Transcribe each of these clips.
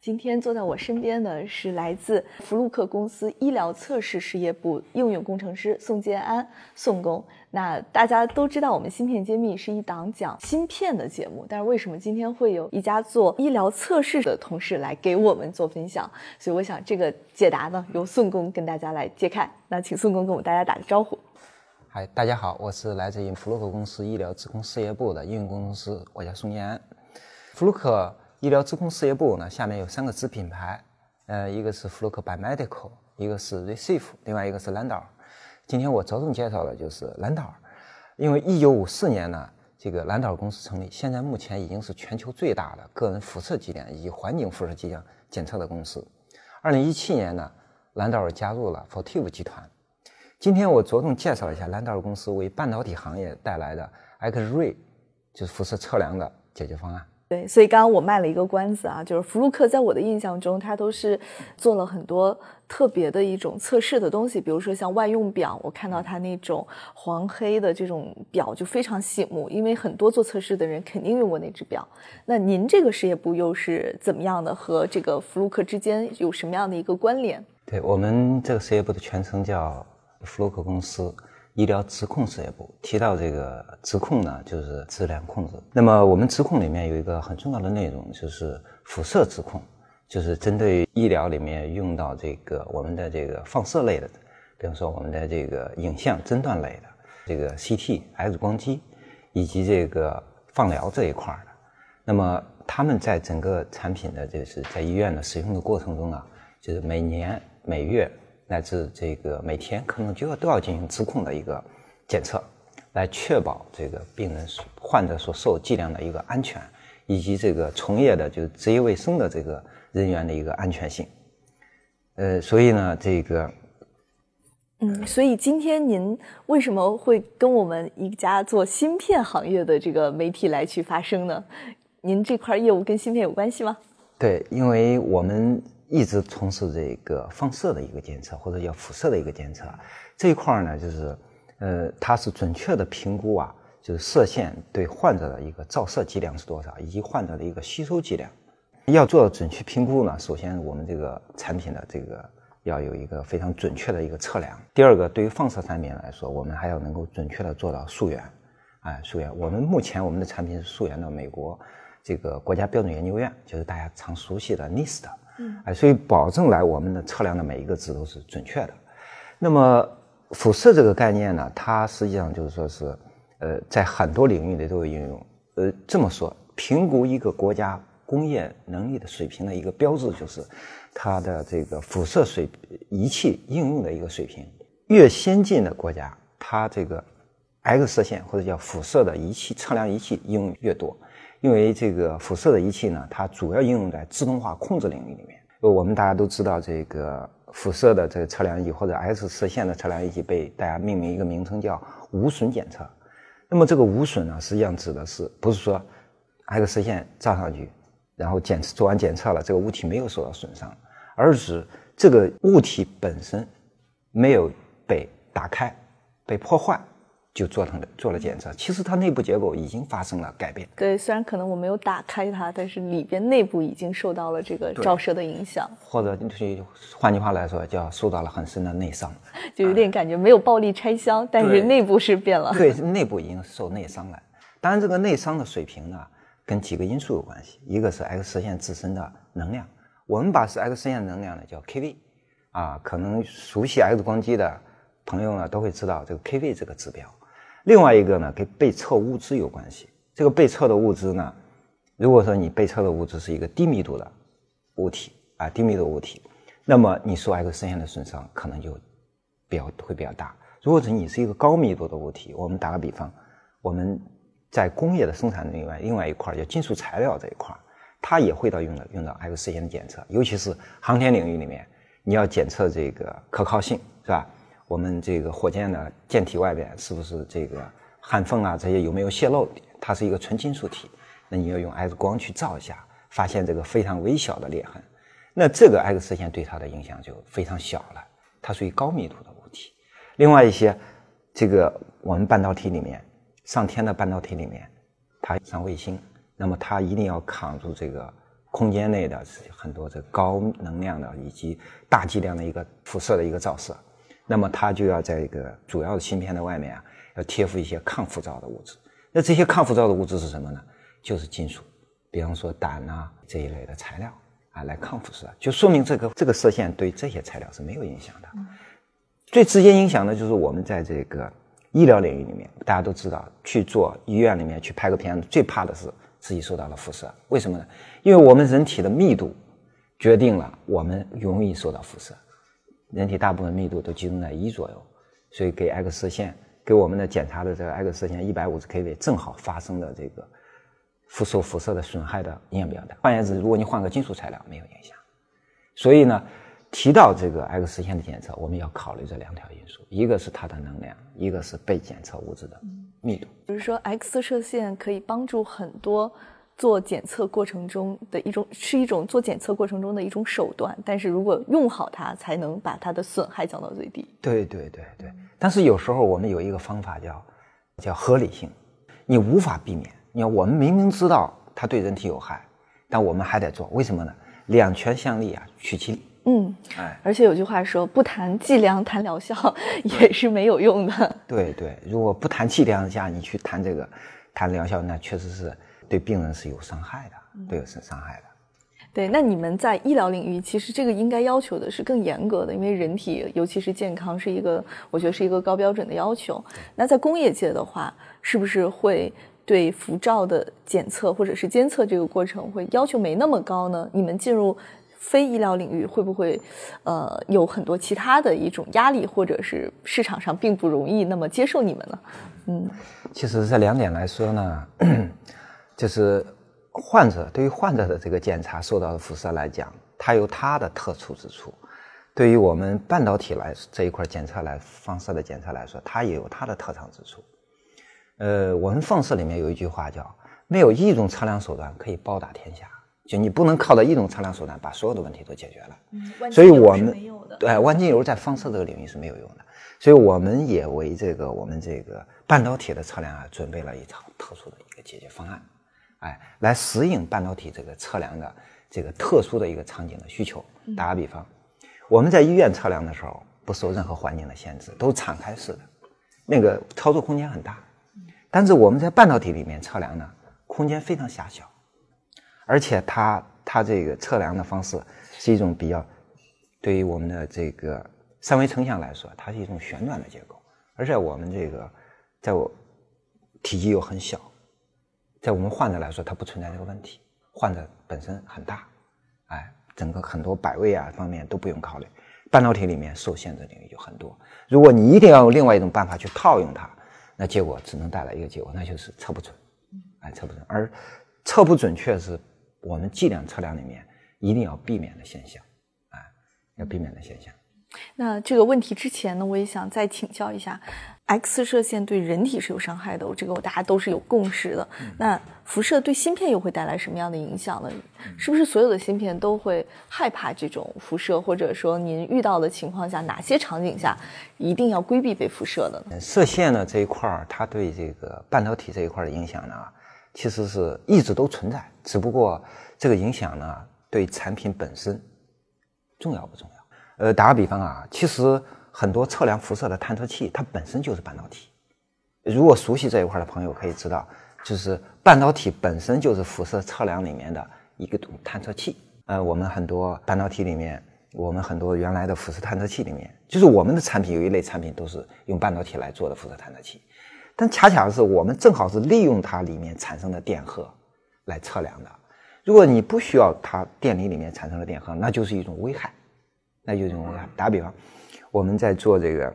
今天坐在我身边的是来自福禄克公司医疗测试事业部应用工程师宋建安，宋工。那大家都知道，我们芯片揭秘是一档讲芯片的节目，但是为什么今天会有一家做医疗测试的同事来给我们做分享？所以我想这个解答呢，由宋工跟大家来揭开。那请宋工跟我们大家打个招呼。嗨，大家好，我是来自于福禄克公司医疗自控事业部的应用工程师，我叫宋建安。福禄克医疗质控事业部呢，下面有三个子品牌，呃，一个是福禄克 Biomedical，一个是 Receive，另外一个是兰道尔。今天我着重介绍的就是兰道尔，因为一九五四年呢，这个兰道尔公司成立，现在目前已经是全球最大的个人辐射剂量以及环境辐射剂量检测的公司。二零一七年呢，兰道尔加入了 Fortive 集团。今天我着重介绍一下兰道尔公司为半导体行业带来的 X-ray，就是辐射测量的解决方案。对，所以刚刚我卖了一个关子啊，就是福禄克在我的印象中，它都是做了很多特别的一种测试的东西，比如说像万用表，我看到它那种黄黑的这种表就非常醒目，因为很多做测试的人肯定用过那只表。那您这个事业部又是怎么样的？和这个福禄克之间有什么样的一个关联？对我们这个事业部的全称叫。福禄克公司医疗质控事业部提到这个质控呢，就是质量控制。那么我们质控里面有一个很重要的内容，就是辐射质控，就是针对医疗里面用到这个我们的这个放射类的，比如说我们的这个影像诊断类的，这个 CT、X 光机，以及这个放疗这一块的。那么他们在整个产品的就是在医院的使用的过程中啊，就是每年每月。乃至这个每天可能就要都要进行质控的一个检测，来确保这个病人患者所受剂量的一个安全，以及这个从业的就是职业卫生的这个人员的一个安全性。呃，所以呢，这个，嗯，所以今天您为什么会跟我们一家做芯片行业的这个媒体来去发声呢？您这块业务跟芯片有关系吗？对，因为我们。一直从事这个放射的一个监测，或者叫辐射的一个监测这一块呢，就是，呃，它是准确的评估啊，就是射线对患者的一个照射剂量是多少，以及患者的一个吸收剂量。要做到准确评估呢，首先我们这个产品的这个要有一个非常准确的一个测量。第二个，对于放射产品来说，我们还要能够准确的做到溯源，哎，溯源。我们目前我们的产品是溯源到美国这个国家标准研究院，就是大家常熟悉的 NIST。嗯，哎，所以保证来我们的测量的每一个值都是准确的。那么辐射这个概念呢，它实际上就是说是，呃，在很多领域里都有应用。呃，这么说，评估一个国家工业能力的水平的一个标志，就是它的这个辐射水仪器应用的一个水平。越先进的国家，它这个 X 射线或者叫辐射的仪器测量仪器应用越多。因为这个辐射的仪器呢，它主要应用在自动化控制领域里面。我们大家都知道，这个辐射的这个测量仪或者 X 射线的测量仪器被大家命名一个名称叫无损检测。那么这个无损呢，实际上指的是不是说 X 射线照上去，然后检测做完检测了，这个物体没有受到损伤，而是这个物体本身没有被打开、被破坏。就做成了做了检测，其实它内部结构已经发生了改变。对，虽然可能我没有打开它，但是里边内部已经受到了这个照射的影响，或者就是换句话来说，叫受到了很深的内伤，就有点感觉没有暴力拆箱，但是内部是变了。对，内部已经受内伤了。当然，这个内伤的水平呢，跟几个因素有关系，一个是 X 射线自身的能量，我们把是 X 射线能量呢叫 kV，啊，可能熟悉 X 光机的朋友呢都会知道这个 kV 这个指标。另外一个呢，跟被测物质有关系。这个被测的物质呢，如果说你被测的物质是一个低密度的物体啊，低密度物体，那么你受 X 射线的损伤可能就比较会比较大。如果是你是一个高密度的物体，我们打个比方，我们在工业的生产另外另外一块叫金属材料这一块，它也会到用到用到 X 射线的检测，尤其是航天领域里面，你要检测这个可靠性，是吧？我们这个火箭的舰体外边是不是这个焊缝啊这些有没有泄漏？它是一个纯金属体，那你要用 X 光去照一下，发现这个非常微小的裂痕，那这个 X 射线对它的影响就非常小了，它属于高密度的物体。另外一些，这个我们半导体里面上天的半导体里面，它上卫星，那么它一定要扛住这个空间内的很多这高能量的以及大剂量的一个辐射的一个照射，那么它就要在一个主要的芯片的外面啊，要贴附一些抗辐照的物质。那这些抗辐照的物质是什么呢？就是金属，比方说胆啊这一类的材料啊，来抗辐射，就说明这个这个射线对这些材料是没有影响的。最直接影响的就是我们在这个医疗领域里面，大家都知道，去做医院里面去拍个片子，最怕的是自己受到了辐射。为什么呢？因为我们人体的密度决定了我们容易受到辐射，人体大部分密度都集中在一左右，所以给 X 射线。给我们的检查的这个 X 射线一百五十 kV 正好发生的这个辐受辐射的损害的影响比较大。换言之，如果你换个金属材料，没有影响。所以呢，提到这个 X 射线的检测，我们要考虑这两条因素：一个是它的能量，一个是被检测物质的密度。就是说，X 射线可以帮助很多。做检测过程中的一种是一种做检测过程中的一种手段，但是如果用好它，才能把它的损害降到最低。对对对对，但是有时候我们有一个方法叫叫合理性，你无法避免。你看，我们明明知道它对人体有害，但我们还得做，为什么呢？两全相利啊，取其利。嗯，哎，而且有句话说，不谈剂量谈疗效也是没有用的。对对，如果不谈剂量下，你去谈这个谈疗效，那确实是。对病人是有伤害的，对有是伤害的。对，那你们在医疗领域，其实这个应该要求的是更严格的，因为人体尤其是健康是一个，我觉得是一个高标准的要求。那在工业界的话，是不是会对辐照的检测或者是监测这个过程会要求没那么高呢？你们进入非医疗领域，会不会呃有很多其他的一种压力，或者是市场上并不容易那么接受你们呢？嗯，其实这两点来说呢。就是患者对于患者的这个检查受到的辐射来讲，它有它的特殊之处；对于我们半导体来这一块检测来放射的检测来说，它也有它的特长之处。呃，我们放射里面有一句话叫“没有一种测量手段可以包打天下”，就你不能靠着一种测量手段把所有的问题都解决了。嗯，所以我们对万金油在放射这个领域是没有用的。所以我们也为这个我们这个半导体的测量啊准备了一套特殊的一个解决方案。哎，来适应半导体这个测量的这个特殊的一个场景的需求。打个比方，我们在医院测量的时候，不受任何环境的限制，都是敞开式的，那个操作空间很大。但是我们在半导体里面测量呢，空间非常狭小，而且它它这个测量的方式是一种比较，对于我们的这个三维成像来说，它是一种旋转的结构，而且我们这个在我体积又很小。在我们患者来说，它不存在这个问题。患者本身很大，哎，整个很多摆位啊方面都不用考虑。半导体里面受限的领域就很多。如果你一定要用另外一种办法去套用它，那结果只能带来一个结果，那就是测不准，哎，测不准。而测不准确是我们计量测量里面一定要避免的现象，哎，要避免的现象。那这个问题之前呢，我也想再请教一下，X 射线对人体是有伤害的，这个大家都是有共识的。那辐射对芯片又会带来什么样的影响呢？是不是所有的芯片都会害怕这种辐射，或者说您遇到的情况下，哪些场景下一定要规避被辐射的呢？射线呢这一块儿，它对这个半导体这一块的影响呢，其实是一直都存在，只不过这个影响呢，对产品本身重要不重要？呃，打个比方啊，其实很多测量辐射的探测器，它本身就是半导体。如果熟悉这一块的朋友可以知道，就是半导体本身就是辐射测量里面的一个探测器。呃，我们很多半导体里面，我们很多原来的辐射探测器里面，就是我们的产品有一类产品都是用半导体来做的辐射探测器。但恰恰是我们正好是利用它里面产生的电荷来测量的。如果你不需要它电离里面产生的电荷，那就是一种危害。那就这种打比方，我们在做这个，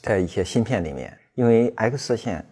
在一些芯片里面，因为 X 射线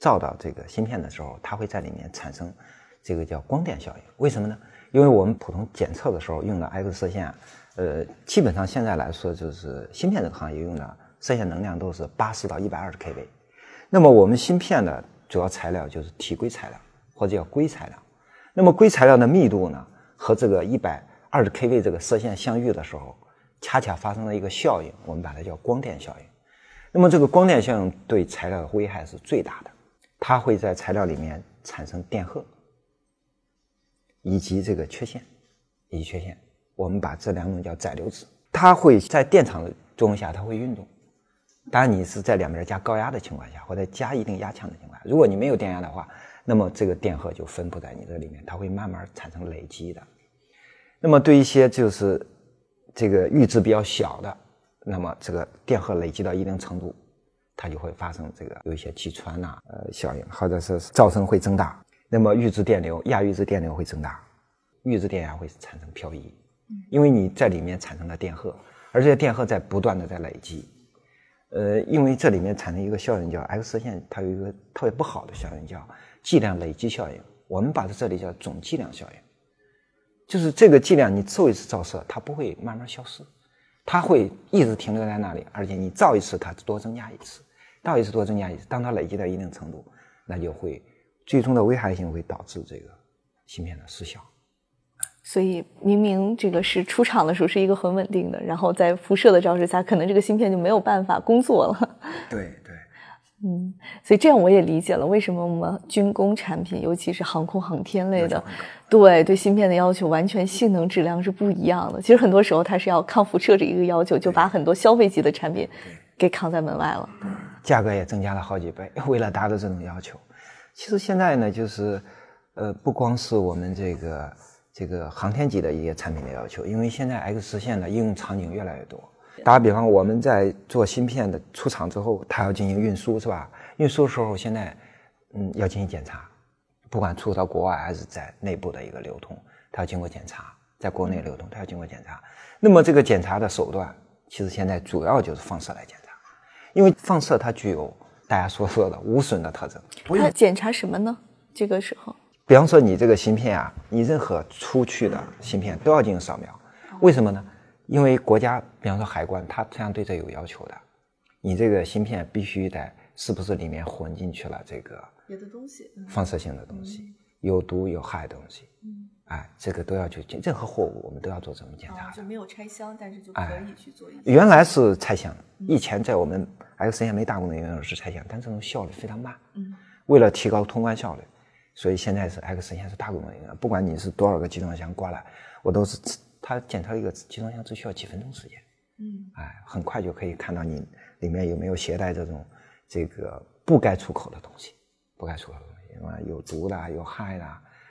照到这个芯片的时候，它会在里面产生这个叫光电效应。为什么呢？因为我们普通检测的时候用的 X 射线，呃，基本上现在来说就是芯片这个行业用的射线能量都是八十到一百二十 kV。那么我们芯片的主要材料就是体硅材料或者叫硅材料。那么硅材料的密度呢，和这个一百二十 kV 这个射线相遇的时候，恰恰发生了一个效应，我们把它叫光电效应。那么这个光电效应对材料的危害是最大的，它会在材料里面产生电荷，以及这个缺陷，以及缺陷。我们把这两种叫载流子，它会在电场的作用下，它会运动。当然，你是在两边加高压的情况下，或者加一定压强的情况下，如果你没有电压的话，那么这个电荷就分布在你这里面，它会慢慢产生累积的。那么对一些就是这个阈值比较小的，那么这个电荷累积到一定程度，它就会发生这个有一些击穿呐呃效应，或者是噪声会增大。那么阈值电流、亚阈值电流会增大，阈值电压会产生漂移，因为你在里面产生了电荷，而这些电荷在不断的在累积。呃，因为这里面产生一个效应叫 X 射线，它有一个特别不好的效应叫剂量累积效应。我们把它这里叫总剂量效应，就是这个剂量你做一次照射，它不会慢慢消失，它会一直停留在那里，而且你照一次它多增加一次，照一次多增加一次，当它累积到一定程度，那就会最终的危害性会导致这个芯片的失效。所以明明这个是出厂的时候是一个很稳定的，然后在辐射的照射下，可能这个芯片就没有办法工作了。对对，嗯，所以这样我也理解了为什么我们军工产品，尤其是航空航天类的，对对芯片的要求完全性能质量是不一样的。其实很多时候它是要抗辐射这一个要求，就把很多消费级的产品给扛在门外了。价格也增加了好几倍，为了达到这种要求。其实现在呢，就是呃，不光是我们这个。这个航天级的一些产品的要求，因为现在 X 射线的应用场景越来越多。打个比方，我们在做芯片的出厂之后，它要进行运输，是吧？运输的时候，现在嗯要进行检查，不管出到国外还是在内部的一个流通，它要经过检查，在国内流通，它要经过检查。那么这个检查的手段，其实现在主要就是放射来检查，因为放射它具有大家所说的无损的特征。它检查什么呢？这个时候？比方说，你这个芯片啊，你任何出去的芯片都要进行扫描，为什么呢？因为国家，比方说海关，它实际上对这有要求的。你这个芯片必须得是不是里面混进去了这个别的东西，放射性的东西，有毒有害的东西。嗯，哎，这个都要去进，任何货物我们都要做这种检查。就没有拆箱，但是就可以去做一。原来是拆箱，以前在我们 X 射线没大功能应用是拆箱，但这种效率非常慢。嗯，为了提高通关效率。所以现在是 X 射线是大规模的，不管你是多少个集装箱过来，我都是它检测一个集装箱只需要几分钟时间，嗯，哎，很快就可以看到你里面有没有携带这种这个不该出口的东西，不该出口的东西，什么有毒的、有害的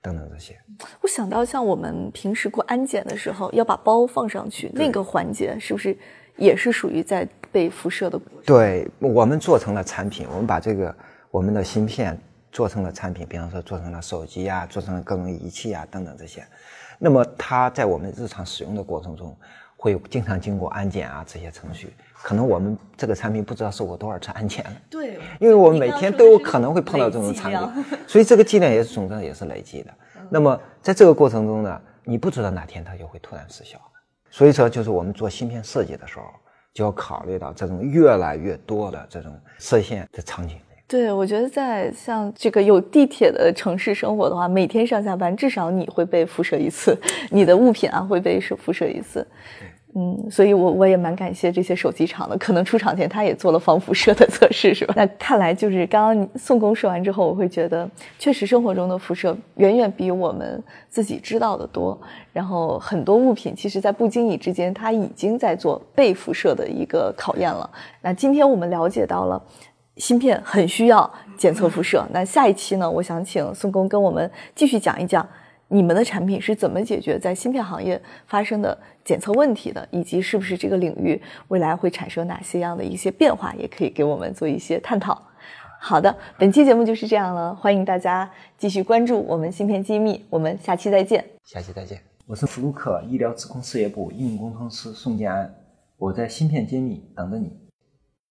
等等这些。我想到像我们平时过安检的时候要把包放上去，那个环节是不是也是属于在被辐射的？对，我们做成了产品，我们把这个我们的芯片。做成了产品，比方说做成了手机啊，做成了各种仪器啊等等这些，那么它在我们日常使用的过程中，会经常经过安检啊这些程序，可能我们这个产品不知道受过多少次安检了。对，因为我们每天都有可能会碰到这种产品，所以这个剂量也是总的也是累积的。那么在这个过程中呢，你不知道哪天它就会突然失效。所以说，就是我们做芯片设计的时候，就要考虑到这种越来越多的这种射线的场景。对，我觉得在像这个有地铁的城市生活的话，每天上下班至少你会被辐射一次，你的物品啊会被辐射一次。嗯，所以我我也蛮感谢这些手机厂的，可能出厂前他也做了防辐射的测试，是吧？那看来就是刚刚宋工说完之后，我会觉得确实生活中的辐射远远比我们自己知道的多。然后很多物品其实，在不经意之间，它已经在做被辐射的一个考验了。那今天我们了解到了。芯片很需要检测辐射。那下一期呢？我想请宋工跟我们继续讲一讲你们的产品是怎么解决在芯片行业发生的检测问题的，以及是不是这个领域未来会产生哪些样的一些变化，也可以给我们做一些探讨。好的，本期节目就是这样了，欢迎大家继续关注我们芯片机密，我们下期再见。下期再见，我是福禄克医疗自控事业部应用工程师宋建安，我在芯片揭秘等着你。